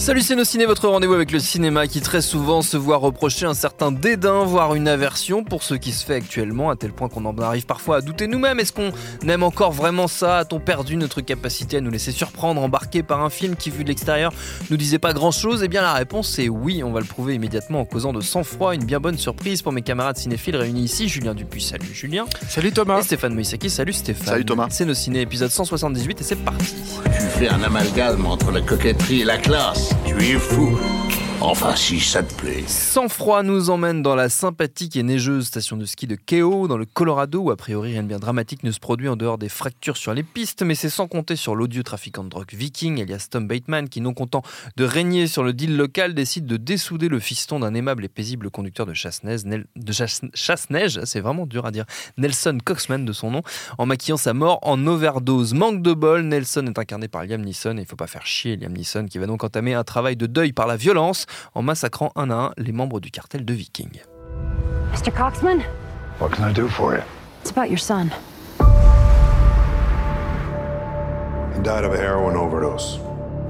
Salut c'est nos ciné, votre rendez-vous avec le cinéma qui très souvent se voit reprocher un certain dédain, voire une aversion pour ce qui se fait actuellement, à tel point qu'on en arrive parfois à douter nous-mêmes. Est-ce qu'on aime encore vraiment ça? A-t-on perdu notre capacité à nous laisser surprendre, embarquer par un film qui, vu de l'extérieur, nous disait pas grand-chose? Eh bien la réponse est oui, on va le prouver immédiatement en causant de sang-froid, une bien bonne surprise pour mes camarades cinéphiles réunis ici. Julien Dupuis, salut Julien. Salut Thomas. Et Stéphane Moïsaki, salut Stéphane. Salut Thomas. C'est nos ciné, épisode 178 et c'est parti. Tu fais un amalgame entre la coquetterie et la classe. Tu es fou. Enfin, si ça te plaît. Sans froid nous emmène dans la sympathique et neigeuse station de ski de Keio, dans le Colorado, où a priori rien de bien dramatique ne se produit en dehors des fractures sur les pistes, mais c'est sans compter sur l'odieux trafiquant de drogue viking, alias Tom Bateman, qui, non content de régner sur le deal local, décide de dessouder le fiston d'un aimable et paisible conducteur de chasse-neige, chasse-neige, c'est vraiment dur à dire, Nelson Coxman de son nom, en maquillant sa mort en overdose. Manque de bol, Nelson est incarné par Liam Neeson, et il faut pas faire chier Liam Neeson, qui va donc entamer un travail de deuil par la violence, en massacrant un à un les membres du cartel de Viking. Mr. Coxman? What can I do for you? It's about your son. He died of a heroin overdose.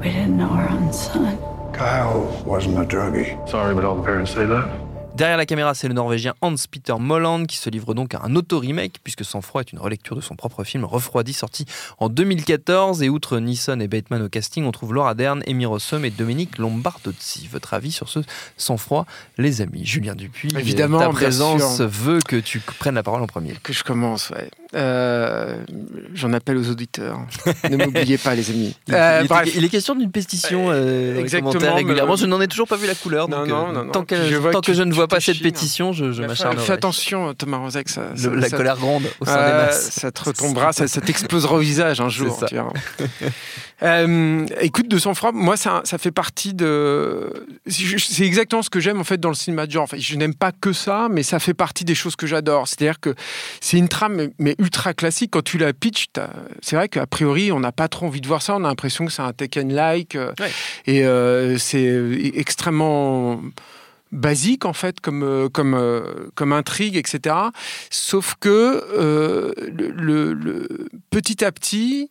We didn't know our own son. Kyle wasn't a druggie. Sorry, but all the parents say that. Derrière la caméra, c'est le Norvégien Hans-Peter Molland qui se livre donc à un auto-remake, puisque Sans Froid est une relecture de son propre film Refroidi, sorti en 2014. Et outre Neeson et Bateman au casting, on trouve Laura Dern, Amy Rossum et Dominique Lombardozzi. Votre avis sur ce Sans Froid, les amis? Julien Dupuis, Évidemment, ta présence sûr. veut que tu prennes la parole en premier. Que je commence, ouais. Euh, J'en appelle aux auditeurs. ne m'oubliez pas, les amis. Il, Euh, il est- bref. il est question d'une pétition euh, exactement, régulièrement. mais- Je n'en ai toujours pas vu la couleur. Non, donc, non, euh, non, non. Tant que, Je vois tant que que tu- je ne vois pas te cette chines. pétition, je, je Fais- m'acharnerai. Fais attention, Thomas Rozek, ça, Le- ça- la ça- colère gronde au sein des Euh, masses. Ça te retombera, ça, ça t'explosera au visage un jour. ça. tu verras. Euh, écoute, de sang froid, moi, ça, ça fait partie de. C'est exactement ce que j'aime en fait dans le cinéma de genre. Enfin, je n'aime pas que ça, mais ça fait partie des choses que j'adore. C'est-à-dire que c'est une trame, mais- ultra classique. Quand tu la pitch, t'as- c'est vrai qu'a priori, on n'a pas trop envie de voir ça. On a l'impression que c'est un Tekken-like. euh, Ouais. Et euh, c'est extrêmement basique en fait comme euh, euh, intrigue etc sauf que euh, petit à petit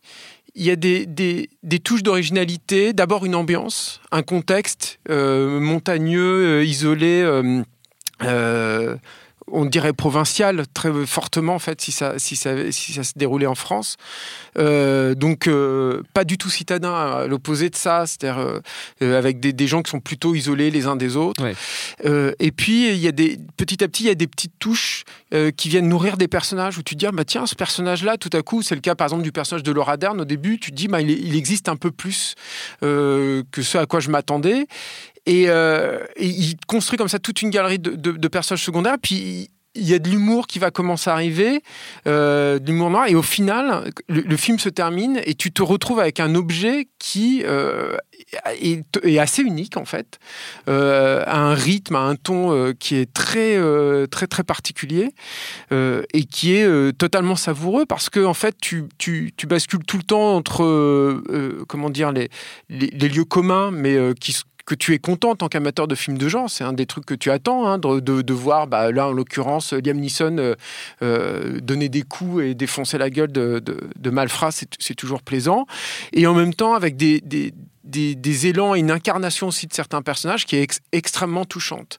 il y a des, touches d'originalité. D'abord une ambiance un contexte montagneux isolé on dirait provincial très fortement en fait si ça, si ça, si ça se déroulait en France. Euh, donc euh, pas du tout citadin à l'opposé de ça, c'est-à-dire euh, avec des, des gens qui sont plutôt isolés les uns des autres. Ouais. Et puis il y a des petit à petit il y a des petites touches qui viennent nourrir des personnages où tu te dis ah, bah tiens ce personnage là tout à coup c'est le cas par exemple du personnage de Laura Dern au début tu te dis bah, il, existe un peu plus que ce à quoi je m'attendais et, euh, et il construit comme ça toute une galerie de, personnages secondaires. Puis il y a de l'humour qui va commencer à arriver, euh, de l'humour noir. Et au final, le, film se termine et tu te retrouves avec un objet qui euh, est, assez unique en fait, à un rythme, à un ton qui est très très très particulier et qui est totalement savoureux parce que en fait tu, bascules tout le temps entre comment dire les, lieux communs mais qui que tu es content en tant qu'amateur de films de genre, c'est un des trucs que tu attends, hein, de, voir, bah, là en l'occurrence, Liam Neeson euh, euh, donner des coups et défoncer la gueule de, de, c'est toujours plaisant. Et en même temps, avec des, des, élans et une incarnation aussi de certains personnages qui est ex- extrêmement touchante.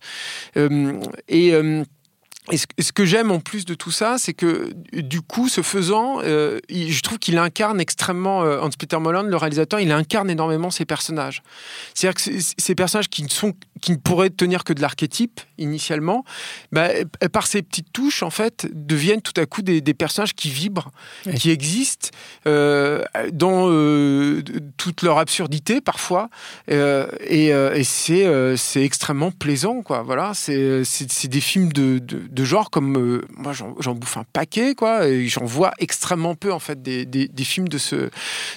Euh, et. Et ce, que j'aime en plus de tout ça, c'est que du coup, ce faisant, euh, je trouve qu'il incarne extrêmement, euh, Hans-Peter Molland, le réalisateur, il incarne énormément ses personnages. C'est-à-dire que ces personnages qui ne, sont, qui ne pourraient tenir que de l'archétype initialement, bah, par ces petites touches, en fait, deviennent tout à coup des, des personnages qui vibrent, Oui. qui existent euh, dans euh, toute leur absurdité parfois. Euh, et euh, euh, c'est extrêmement plaisant, quoi. Voilà, c'est des films de, genre comme moi j'en bouffe un paquet, quoi. Et j'en vois extrêmement peu en fait des, films de ce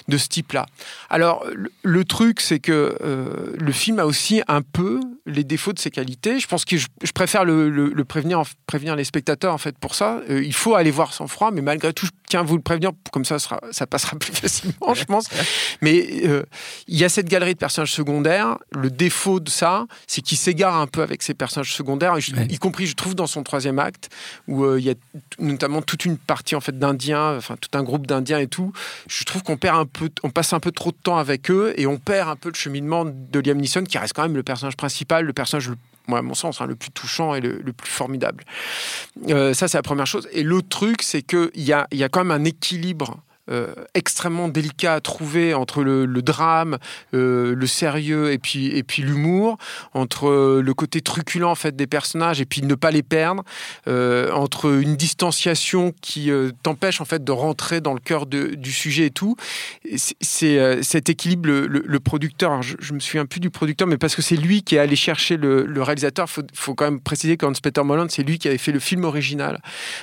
type-là. Alors le, truc, c'est que le film a aussi un peu les défauts de ses qualités. Je pense que je, préfère le, prévenir prévenir les spectateurs en fait pour ça. Il faut aller voir sans froid, mais malgré tout, je tiens vous le prévenir, comme ça, sera, ça passera plus facilement, je pense. Mais euh, il y a cette galerie de personnages secondaires. Le défaut de ça, c'est qu'il s'égare un peu avec ses personnages secondaires, et je- Ouais. y compris, je trouve, dans son troisième acte, où euh, il y a notamment toute une partie en fait d'Indiens, enfin tout un groupe d'Indiens et tout. Je trouve qu'on perd un peu, on passe un peu trop de temps avec eux, et on perd un peu le cheminement de Liam Neeson, qui reste quand même le personnage principal, le personnage le moi, à mon sens, hein, le plus touchant et le, plus formidable. Euh, ça, c'est la première chose. Et l'autre truc, c'est qu'il y a, y a quand même un équilibre euh, extrêmement délicat à trouver entre le, drame, euh, le sérieux et puis, et puis l'humour, entre le côté truculent en fait des personnages et puis ne pas les perdre, euh, entre une distanciation qui t'empêche en fait de rentrer dans le cœur du sujet et tout. C'est- cet équilibre, le, producteur, je, me souviens plus du producteur, mais parce que c'est lui qui est allé chercher le, réalisateur, faut, faut quand même préciser qu'Hans Peter Molland, c'est lui qui avait fait le film original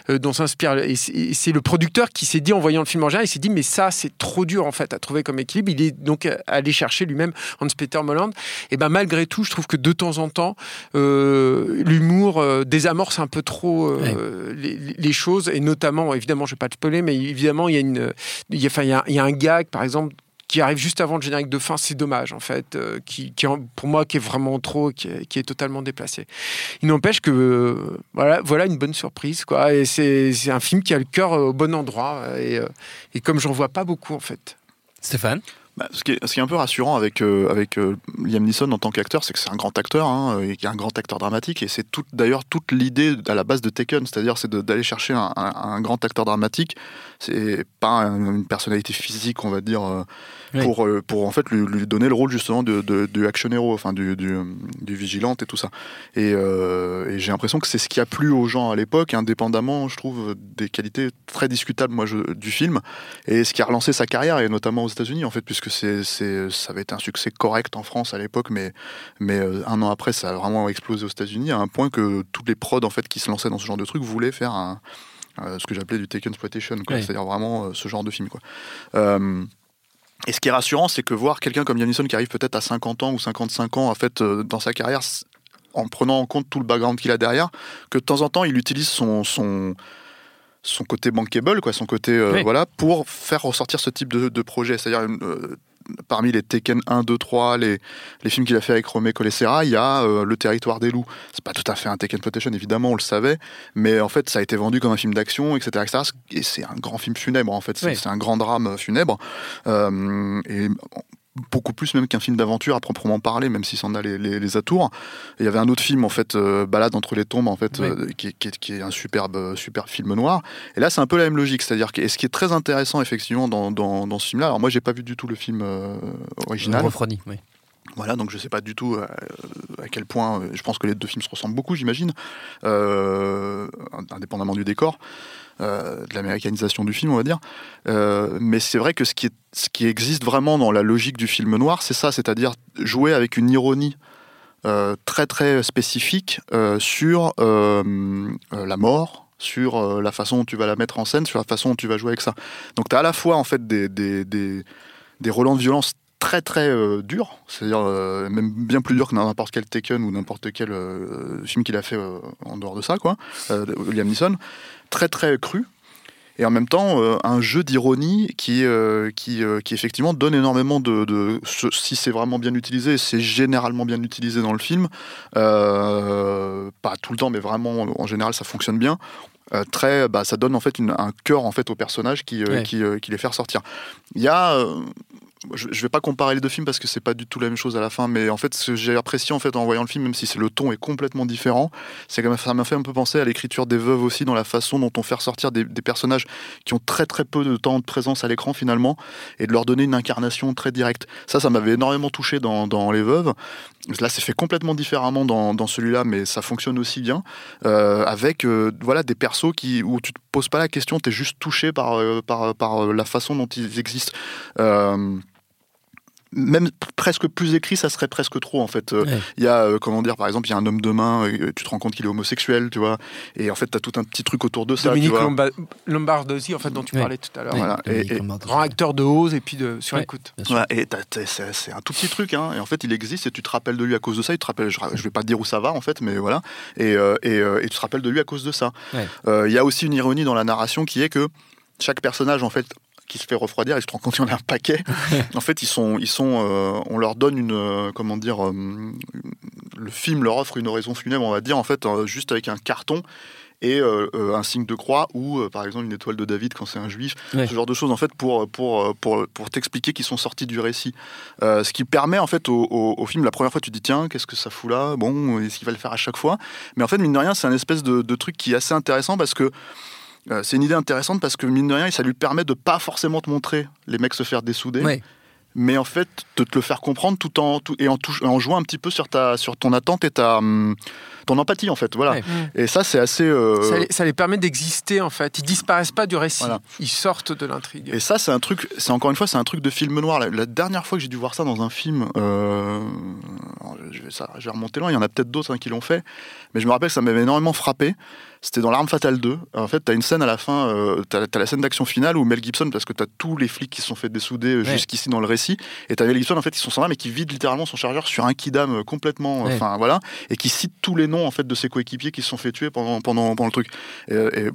dont s'inspire. Et c'est le producteur qui s'est dit en voyant le film original, il s'est dit mais ça c'est trop dur en fait à trouver comme équilibre. Il est donc allé chercher lui-même Hans Peter Molland. Et ben malgré tout, je trouve que de temps en temps, euh, l'humour euh, désamorce un peu trop euh, les, les choses et notamment, évidemment, je vais pas te spoiler, mais évidemment il y a une, il y a, enfin, il y a, il y a un gag par exemple qui arrive juste avant le générique de fin, c'est dommage en fait, euh, qui, pour moi qui est vraiment trop, qui est, totalement déplacé. Il n'empêche que euh, voilà, voilà une bonne surprise quoi. Et c'est un film qui a le cœur euh, au bon endroit et, et comme j'en vois pas beaucoup en fait. Stéphane? Bah, ce, qui est, ce qui est un peu rassurant avec, euh, avec euh, Liam Neeson en tant qu'acteur, c'est que c'est un grand acteur, hein, et qu'il est un grand acteur dramatique, et c'est tout, d'ailleurs toute l'idée à la base de Taken, c'est-à-dire c'est de- d'aller chercher un, un- un grand acteur dramatique, c'est pas un- une personnalité physique, on va dire, euh, Oui. pour, euh, pour en fait lui, lui donner le rôle justement de, de, du action hero, enfin du, du, du vigilante et tout ça. Et, euh, et j'ai l'impression que c'est ce qui a plu aux gens à l'époque, indépendamment, je trouve, des qualités très discutables moi, je- du film, et ce qui a relancé sa carrière, et notamment aux États-Unis, en fait, puisque c'est, c'est, ça avait été un succès correct en France à l'époque, mais, mais euh, un an après, ça a vraiment explosé aux États-Unis, à un point que toutes les prods en fait, qui se lançaient dans ce genre de truc voulaient faire un, euh, ce que j'appelais du take exploitation, c'est-à-dire vraiment euh, ce genre de film. Quoi. Euh, et ce qui est rassurant, c'est que voir quelqu'un comme Liam Neeson qui arrive peut-être à 50 ans ou 55 ans, en fait, dans sa carrière, en prenant en compte tout le background qu'il a derrière, que de temps en temps, il utilise son, son, son côté bankable, quoi, son côté euh, Oui. voilà, pour faire ressortir ce type de, de projet. C'est-à-dire, euh, parmi les Tekken 1, 2, 3, les, les films qu'il a fait avec Romé Colessera, il y a euh, Le Territoire des Loups. C'est pas tout à fait un Tekken Exploitation, évidemment, on le savait, mais en fait, ça a été vendu comme un film d'action, etc., etc. Et c'est un grand film funèbre, en fait. C'est Oui. un grand drame funèbre. Et beaucoup plus même qu'un film d'aventure à proprement parler, même si c'en a les, les, les atours. Et Il y avait un autre film en fait, euh, Balade entre les tombes en fait, Oui. euh, qui, est- qui est, qui est un superbe, euh, super film noir. Et là, c'est un peu la même logique, c'est-à-dire que et ce qui est très intéressant effectivement dans, dans, dans ce film-là. Alors moi, j'ai pas vu du tout le film euh, original. Refroidi, oui. Voilà, donc je sais pas du tout à quel point. je pense que les deux films se ressemblent beaucoup, j'imagine, indépendamment du décor, euh, de l'américanisation du film, on va dire. Euh, mais c'est vrai que ce qui, ce qui existe vraiment dans la logique du film noir, c'est ça, c'est-à-dire jouer avec une ironie. euh, très très spécifique sur la mort, sur la façon dont tu vas la mettre en scène, sur la façon dont tu vas jouer avec ça. Donc tu as à la fois en fait des, des, des, des relents de violence très très euh, durs, c'est-à-dire même bien plus durs que n'importe quel Taken ou n'importe quel film qu'il a fait en dehors de ça, quoi, Liam Neeson, très très cru. Et en même temps, euh, un jeu d'ironie qui, euh, qui, euh, qui effectivement donne énormément de. si c'est vraiment bien utilisé, c'est généralement bien utilisé dans le film. Pas tout le temps, mais vraiment, en général, ça fonctionne bien. Très, bah, ça donne en fait une- un cœur en fait au personnage qui, Ouais. qui, qui les fait ressortir. Il y a, je, je vais pas comparer les deux films parce que c'est pas du tout la même chose à la fin, mais en fait, ce que j'ai apprécié en fait en voyant le film, même si le ton est complètement différent, c'est que ça m'a fait un peu penser à l'écriture des veuves aussi dans la façon dont on fait ressortir des, personnages qui ont très très peu de temps de présence à l'écran finalement et de leur donner une incarnation très directe. Ça, ça m'avait énormément touché dans, Les Veuves. Là, c'est fait complètement différemment dans, celui-là, mais ça fonctionne aussi bien euh, avec euh, voilà des persos qui où tu te poses pas la question, tu es juste touché par euh, par la façon dont ils existent. Même presque plus écrit, ça serait presque trop en fait. Euh, Ouais. Il y a, euh, comment dire, par exemple, il y a un homme de main, euh, tu te rends compte qu'il est homosexuel, tu vois, et en fait, tu as tout un petit truc autour de ça, Dominique Lombardosi, en fait, dont tu Ouais. parlais tout à l'heure. Voilà. Et-. Grand acteur de Oz et puis de sur Ouais. écoute. Et c'est un tout petit truc, hein, et en fait il existe et tu te rappelles de lui à cause de ça. Il te rappelle, je, je vais pas te dire où ça va en fait, mais voilà, et, euh, et, euh, et tu te rappelles de lui à cause de ça. Ouais. Euh, Il y a aussi une ironie dans la narration qui est que chaque personnage en fait qui se fait refroidir, il se rend compte qu'il y en a un paquet. en fait, ils sont, ils sont, euh, on leur donne une, euh, comment dire, euh, le film leur offre une oraison funèbre, on va dire, en fait, euh, juste avec un carton et un signe de croix ou, par exemple, une étoile de David quand c'est un juif, Ouais. ce genre de choses, en fait, pour, pour, pour, pour t'expliquer qu'ils sont sortis du récit. Ce qui permet, en fait, au, au- au film, la première fois, tu te dis, tiens, qu'est-ce que ça fout là? Bon, est-ce qu'il va le faire à chaque fois? Mais en fait, mine de rien, c'est un espèce de, de truc qui est assez intéressant parce que euh, c'est une idée intéressante parce que mine de rien, ça lui permet de pas forcément te montrer les mecs se faire dessouder, Ouais. mais en fait de te le faire comprendre tout en tout, et en, touche- en jouant un petit peu sur ta sur ton attente et ta hum, ton empathie en fait. Voilà. Ouais. Et ça c'est assez. euh, Ça, les- ça les permet d'exister en fait. Ils disparaissent pas du récit. Voilà. Ils sortent de l'intrigue. Et ça, c'est un truc, c'est encore une fois, c'est un truc de film noir. La, la dernière fois que j'ai dû voir ça dans un film, euh, alors, je, vais, ça, je vais remonter loin, il y en a peut-être d'autres hein, qui l'ont fait, mais je me rappelle que ça m'avait énormément frappé. C'était dans L'Arme Fatale 2. En fait, tu as une scène à la fin, euh, tu as, la scène d'action finale où Mel Gibson, parce que tu as tous les flics qui se sont fait dessouder euh, Ouais. jusqu'ici dans le récit, et tu as Mel Gibson, en fait, qui sont sans armes, mais qui vide littéralement son chargeur sur un kidam complètement, Ouais. enfin voilà, et qui cite tous les noms en fait de ses coéquipiers qui se sont fait tuer pendant, pendant, pendant le truc. Et,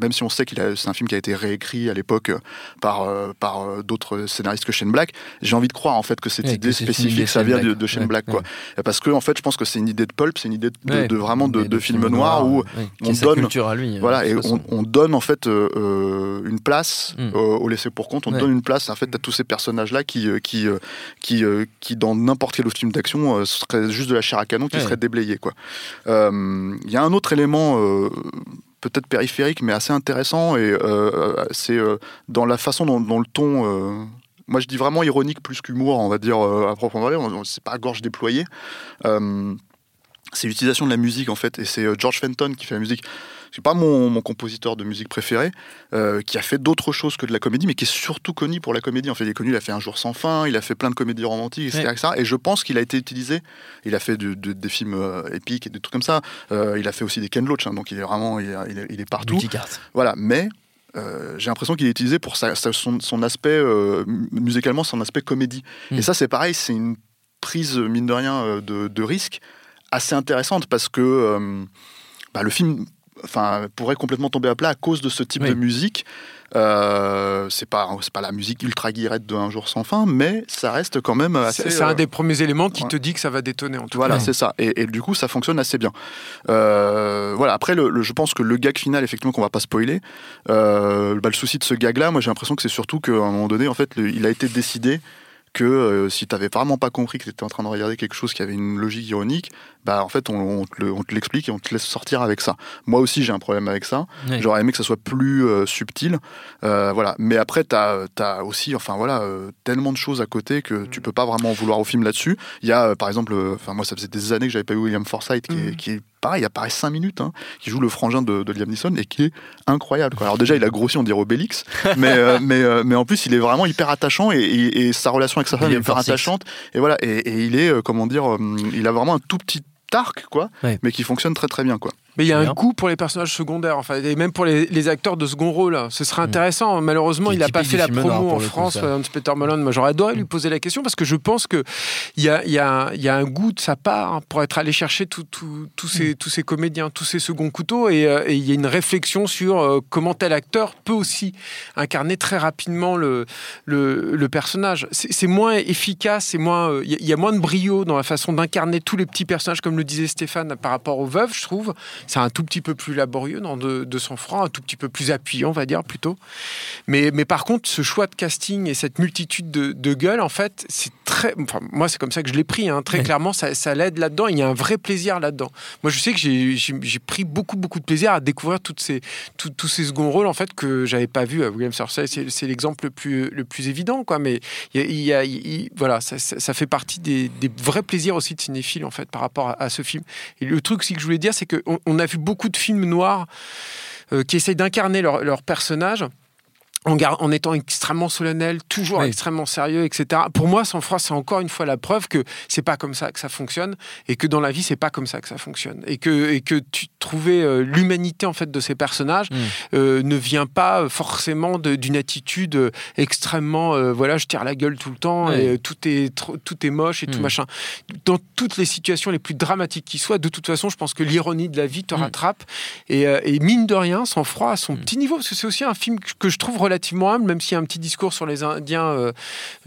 même si on sait qu'il a, c'est un film qui a été réécrit à l'époque euh, par, euh, par euh, d'autres scénaristes que Shane Black, j'ai envie de croire en fait que cette Ouais, idée que spécifique, ça vient Black. de, de Shane Ouais, Black, quoi. ouais. Parce que en fait, je pense que c'est une idée de pulp, c'est une idée de, vraiment de, de film noir où on donne- culture à lui. voilà, euh, de et on, donne en fait euh, une place Mm. euh, au laissé pour compte. On donne une place en fait à tous ces personnages-là qui, qui, qui, qui dans n'importe quel autre film d'action seraient juste de la chair à canon, qui serait déblayé. quoi. Euh, Il y a un autre élément. euh, peut-être périphérique mais assez intéressant et euh, c'est dans la façon dont, le ton moi je dis vraiment ironique plus qu'humour on va dire à proprement parler c'est pas à gorge déployée c'est l'utilisation de la musique en fait et c'est George Fenton qui fait la musique c'est pas mon, mon compositeur de musique préféré euh, qui a fait d'autres choses que de la comédie mais qui est surtout connu pour la comédie en fait il est connu il a fait un jour sans fin il a fait plein de comédies romantiques etc, Ouais. et je pense qu'il a été utilisé il a fait de- des films euh, épiques et des trucs comme ça Euh, il a fait aussi des Ken Loach hein, donc il est vraiment il il est- il est partout voilà, mais euh, j'ai l'impression qu'il est utilisé pour sa- sa- son, son aspect, euh, mu- musicalement, son aspect comédie. Mm. Et ça, c'est pareil, c'est une prise, mine de rien, de, de risque assez intéressante parce que euh, bah, le film enfin, pourrait complètement tomber à plat à cause de ce type Oui. de musique. Euh, c'est pas, c'est pas la musique ultra guirette de Un jour sans fin, mais ça reste quand même assez. C'est un euh, des premiers éléments qui ouais. te dit que ça va détonner en tout voilà, Ouais. c'est ça. Et, et du coup, ça fonctionne assez bien. Euh, voilà. Après, le, le- je pense que le gag final, effectivement, qu'on va pas spoiler. euh, bah, le souci de ce gag-là, moi, j'ai l'impression que c'est surtout qu'à un moment donné, en fait, le- il a été décidé que euh, si tu vraiment pas compris que tu étais en train de regarder quelque chose qui avait une logique ironique, bah en fait on, on te le- l'explique et on te laisse sortir avec ça. Moi aussi j'ai un problème avec ça. J'aurais aimé que ça soit plus euh, subtil, Euh, voilà. Mais après t'as as aussi, enfin voilà, euh, tellement de choses à côté que tu peux pas vraiment en vouloir au film là-dessus. Il y a par exemple, enfin moi ça faisait des années que j'avais pas eu William Forsythe qui, est, Mhm. qui est pareil, il apparaît 5 minutes, hein, qui joue le frangin de, de Liam Neeson et qui est incroyable. quoi. Alors déjà il a grossi, on dirait Obélix, mais euh, mais euh, mais en plus il est vraiment hyper attachant et, et- et sa relation avec sa femme est hyper attachante. Et voilà, et, et il est euh, comment dire, euh, il a vraiment un tout petit arc quoi, Ouais. mais qui fonctionne très très bien quoi. Mais il y a Bien. un goût pour les personnages secondaires, en fait, et même pour les, les acteurs de second rôle. Ce serait intéressant. Malheureusement, il n'a pas fait la promo en le coup, France, ça. Hans Peter Mullen. Moi, j'aurais adoré lui poser la question parce que je pense que il y a, y, a, un- il y a un goût de sa part hein, pour être allé chercher tout- tous ces, tous ces comédiens, tous ces seconds couteaux, et, euh, il y a une réflexion sur euh, comment tel acteur peut aussi incarner très rapidement le, le, le personnage. C'est moins efficace, c'est moins, euh, il y y, a moins de brio dans la façon d'incarner tous les petits personnages, comme le disait Stéphane, par rapport aux veuves, je trouve. C'est un tout petit peu plus laborieux dans de, de son franc, un tout petit peu plus appuyant, on va dire plutôt. Mais, mais par contre, ce choix de casting et cette multitude de, de gueules, en fait, c'est très. Enfin, moi, c'est comme ça que je l'ai pris. hein. Très Ouais. clairement, ça, ça l'aide là-dedans. Il y a un vrai plaisir là-dedans. Moi, je sais que j'ai- pris beaucoup, beaucoup de plaisir à découvrir toutes ces, tout- tous ces seconds rôles en fait que j'avais pas vu. William Sorcerer, c'est c'est l'exemple le plus, le plus évident, quoi. Mais il y a, il y a- il- voilà, ça, ça- ça fait partie des, des vrais plaisirs aussi de cinéphile en fait par rapport à, à ce film. Et le truc aussi que je voulais dire, c'est qu'on on a vu beaucoup de films noirs euh, qui essayent d'incarner leur, leur personnage en, étant extrêmement solennel, toujours Oui. extrêmement sérieux, etc. Pour moi, Sang froid, c'est encore une fois la preuve que c'est pas comme ça que ça fonctionne et que dans la vie, c'est pas comme ça que ça fonctionne et que et que tu trouvais euh, l'humanité en fait de ces personnages Mm. euh, ne vient pas forcément d'une attitude euh, extrêmement euh, voilà, je tire la gueule tout le temps et tout est tout est moche et tout Mm. machin. Dans toutes les situations les plus dramatiques qui soient, de toute façon, je pense que l'ironie de la vie te Mm. rattrape et, et mine de rien, Sang froid à son petit niveau, parce que c'est aussi un film que, que je trouve relativement humble, même s'il y a un petit discours sur les Indiens euh,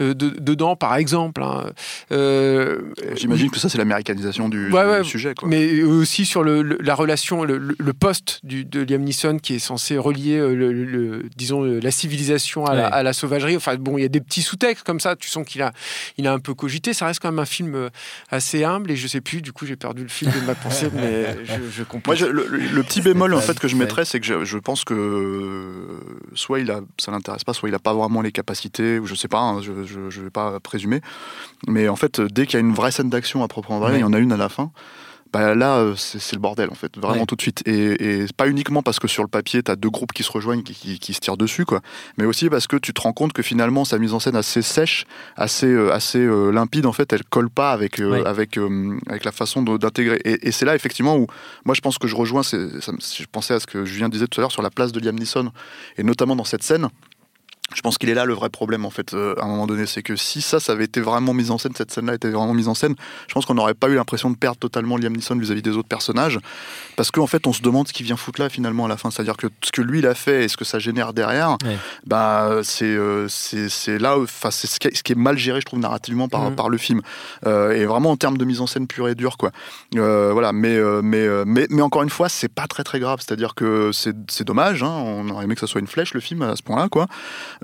euh, de- dedans, par exemple. hein. Euh, J'imagine que ça, c'est l'américanisation du, Ouais, du ouais, sujet. Quoi. mais aussi sur le, le- la relation, le, poste du, de Liam Neeson qui est censé relier, euh, le, le- disons, la civilisation à, la, Ouais. à la sauvagerie. Enfin, bon, il y a des petits sous-textes comme ça. Tu sens qu'il a, il a un peu cogité. Ça reste quand même un film assez humble et je sais plus. Du coup, j'ai perdu le fil de ma pensée, mais je, je comprends. Moi, je- le, petit bémol en fait que je mettrais, c'est que je, je pense que soit il a, ça l'intéresse pas, soit il a pas vraiment les capacités, ou je sais pas, hein, je, je, je vais pas présumer. Mais en fait, dès qu'il y a une vraie scène d'action à proprement parler, il y en a une à la fin. Bah là, euh, c'est le bordel en fait, vraiment Ouais. tout de suite. Et, et pas uniquement parce que sur le papier, tu as deux groupes qui se rejoignent, qui, qui- qui se tirent dessus, quoi. Mais aussi parce que tu te rends compte que finalement, sa mise en scène assez sèche, assez, euh, assez euh, limpide, en fait, elle colle pas avec, euh, Ouais. avec, avec la façon d'intégrer. Et, et c'est là, effectivement, où moi, je pense que je rejoins, ça je pensais à ce que Julien disait tout à l'heure sur la place de Liam Neeson, et notamment dans cette scène. Je pense qu'il est là le vrai problème en fait euh, à un moment donné, c'est que si ça, ça avait été vraiment mis en scène, cette scène-là était vraiment mise en scène, je pense qu'on n'aurait pas eu l'impression de perdre totalement Liam Neeson vis-à-vis des autres personnages, parce qu'en fait on se demande ce qu'il vient foutre là finalement à la fin, c'est-à-dire que ce que lui il a fait et ce que ça génère derrière, Ouais. bah c'est euh, c'est là, enfin c'est ce qui, est- ce qui est mal géré je trouve narrativement par, Mhm. par le film, Euh, et vraiment en termes de mise en scène pure et dure quoi. Voilà, mais, mais, mais, mais encore une fois, c'est pas très très grave. C'est-à-dire que c'est dommage, hein, on aurait aimé que ça soit une flèche le film à ce point-là, quoi,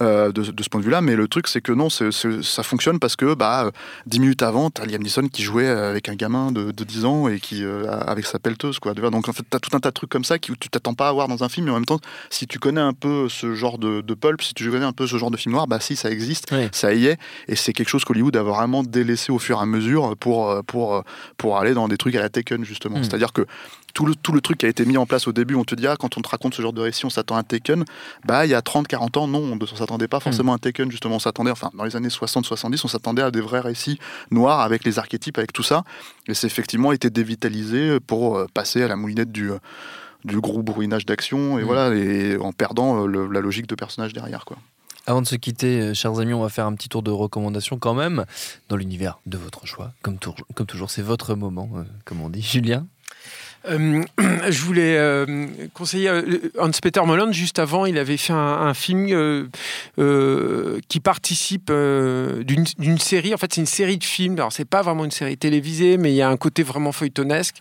de, de ce point de vue-là. Mais le truc, c'est que non, ça fonctionne parce que bah, euh, 10 minutes avant, t'as Liam Neeson qui jouait avec un gamin de, de 10 ans et qui euh, avec sa pelleteuse, quoi. Donc en fait, t'as tout un tas de trucs comme ça qui, où tu t'attends pas à voir dans un film, mais en même temps, si tu connais un peu ce genre de, de pulp, si tu connais un peu ce genre de film noir, bah si, ça existe, ça y est, et c'est quelque chose qu'Hollywood a vraiment délaissé au fur et à mesure pour, euh, pour, pour aller dans des trucs à la Taken, justement. Mm. C'est-à-dire que tout le, tout le truc qui a été mis en place au début, on te dit, ah, quand on te raconte ce genre de récit, on s'attend à un Taken. Bah, il y a 30, 40 ans, non, on ne s'attendait pas forcément à un Taken, justement. On s'attendait, enfin, dans les années 60, 70, on s'attendait à des vrais récits noirs avec les archétypes, avec tout ça. Et c'est effectivement été dévitalisé pour euh, passer à la moulinette du. euh, du gros bourrinage d'action et Mm. voilà et en perdant euh, le- la logique de personnage derrière quoi. Avant de se quitter, chers amis, on va faire un petit tour de recommandations quand même, dans l'univers de votre choix. Comme, tour- comme toujours, c'est votre moment, euh, comme on dit. Julien? Euh, je voulais euh, conseiller euh, Hans-Peter Molland. Juste avant, il avait fait un, un film euh, qui participe d'une série. En fait, c'est une série de films. Alors, c'est pas vraiment une série télévisée, mais il y a un côté vraiment feuilletonesque.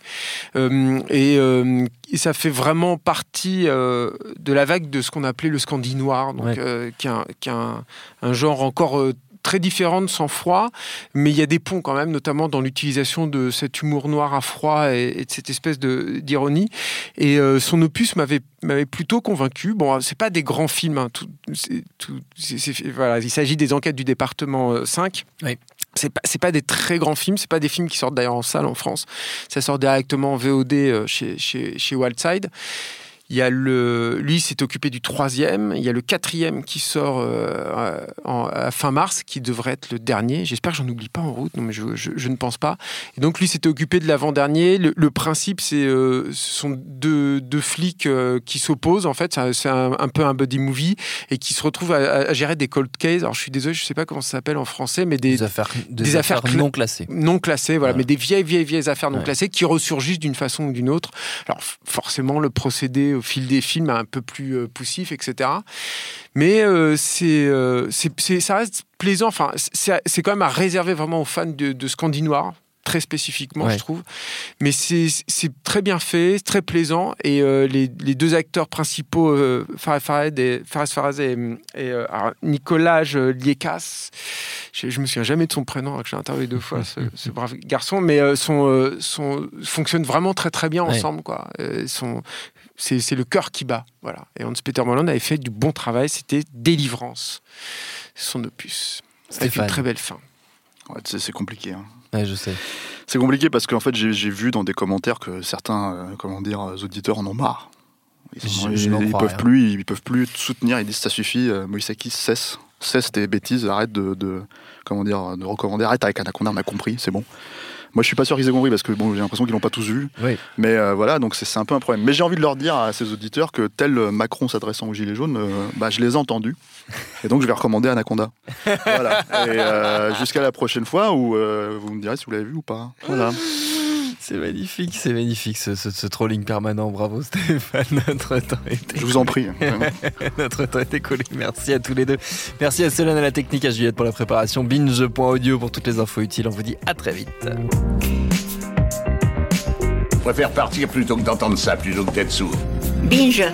Et, et ça fait vraiment partie de la vague de ce qu'on appelait le scandi noir, donc Ouais. qui est un, genre encore très différent de sang froid, mais il y a des ponts quand même, notamment dans l'utilisation de cet humour noir à froid et, et de cette espèce d'ironie. Et euh, son opus m'avait m'avait plutôt convaincu. Bon, c'est pas des grands films. hein, tout- voilà, il s'agit des enquêtes du département euh, 5. Oui. C'est pas, pas des très grands films, c'est pas des films qui sortent d'ailleurs en salle en France. Ça sort directement en VOD euh, chez, chez, chez Wildside. Il y a le, lui s'est occupé du troisième. Il y a le quatrième qui sort euh, en- à fin mars, qui devrait être le dernier. J'espère que j'en oublie pas en route. Non, mais je, je- je ne pense pas. Et donc lui s'était occupé de l'avant-dernier. Le, le principe, c'est euh, ce sont deux, deux flics euh, qui s'opposent. En fait, C'est un- peu un buddy movie et qui se retrouvent à, gérer des cold cases. Alors je suis désolé, je sais pas comment ça s'appelle en français, mais des, Des affaires, des des affaires non classées. non classées, voilà, mais des vieilles, vieilles, vieilles affaires non Ouais. classées qui ressurgissent d'une façon ou d'une autre. Alors forcément, le procédé au fil des films un peu plus euh, poussif, etc. Mais euh, c'est, euh, c'est, c'est- ça reste plaisant. Enfin, c'est, c'est quand même à réserver vraiment aux fans de, de très spécifiquement, Ouais. je trouve. Mais c'est, c'est très bien fait, c'est très plaisant. Et euh, les, les deux acteurs principaux, euh, Fares et, Fares et, euh, Nicolas Liekas, je, je me souviens jamais de son prénom, alors que j'ai interviewé deux fois ce, ce brave garçon, mais son, son, fonctionnent vraiment très très bien Ouais. ensemble. Quoi. Son- c'est, le cœur qui bat. Voilà. Et Hans-Peter Molland avait fait du bon travail, c'était Délivrance, son opus. Avec une très belle fin. Ouais, c'est compliqué. hein. Ouais, je sais. C'est compliqué parce qu'en fait, j'ai vu dans des commentaires que certains, euh, comment dire, euh, auditeurs en ont marre. Ils, sont- ils peuvent plus, ils peuvent plus te soutenir. Ils disent ça suffit. euh, Moïsaki cesse, cesse tes bêtises. Arrête de, de- comment dire, de recommander. Arrête avec Anaconda. On a compris. C'est bon. Moi, je suis pas sûr qu'ils aient compris parce que bon, j'ai l'impression qu'ils l'ont pas tous vu. Oui. Mais euh, voilà, donc c'est un peu un problème. Mais j'ai envie de leur dire à ces auditeurs que tel euh, Macron s'adressant aux Gilets jaunes, euh, bah, je les ai entendus. Et donc je vais recommander Anaconda. voilà. Et euh, jusqu'à la prochaine fois où euh, vous me direz si vous l'avez vu ou pas. Voilà. C'est magnifique, c'est magnifique ce, ce- ce trolling permanent. Bravo Stéphane, notre temps est Je vous en prie. Notre temps est écoulé. Merci à tous les deux. Merci à Solène à la technique, à Juliette pour la préparation. Binge.audio pour toutes les infos utiles. On vous dit à très vite. Je préfère partir plutôt que d'entendre ça, plutôt que d'être sourd. Binge.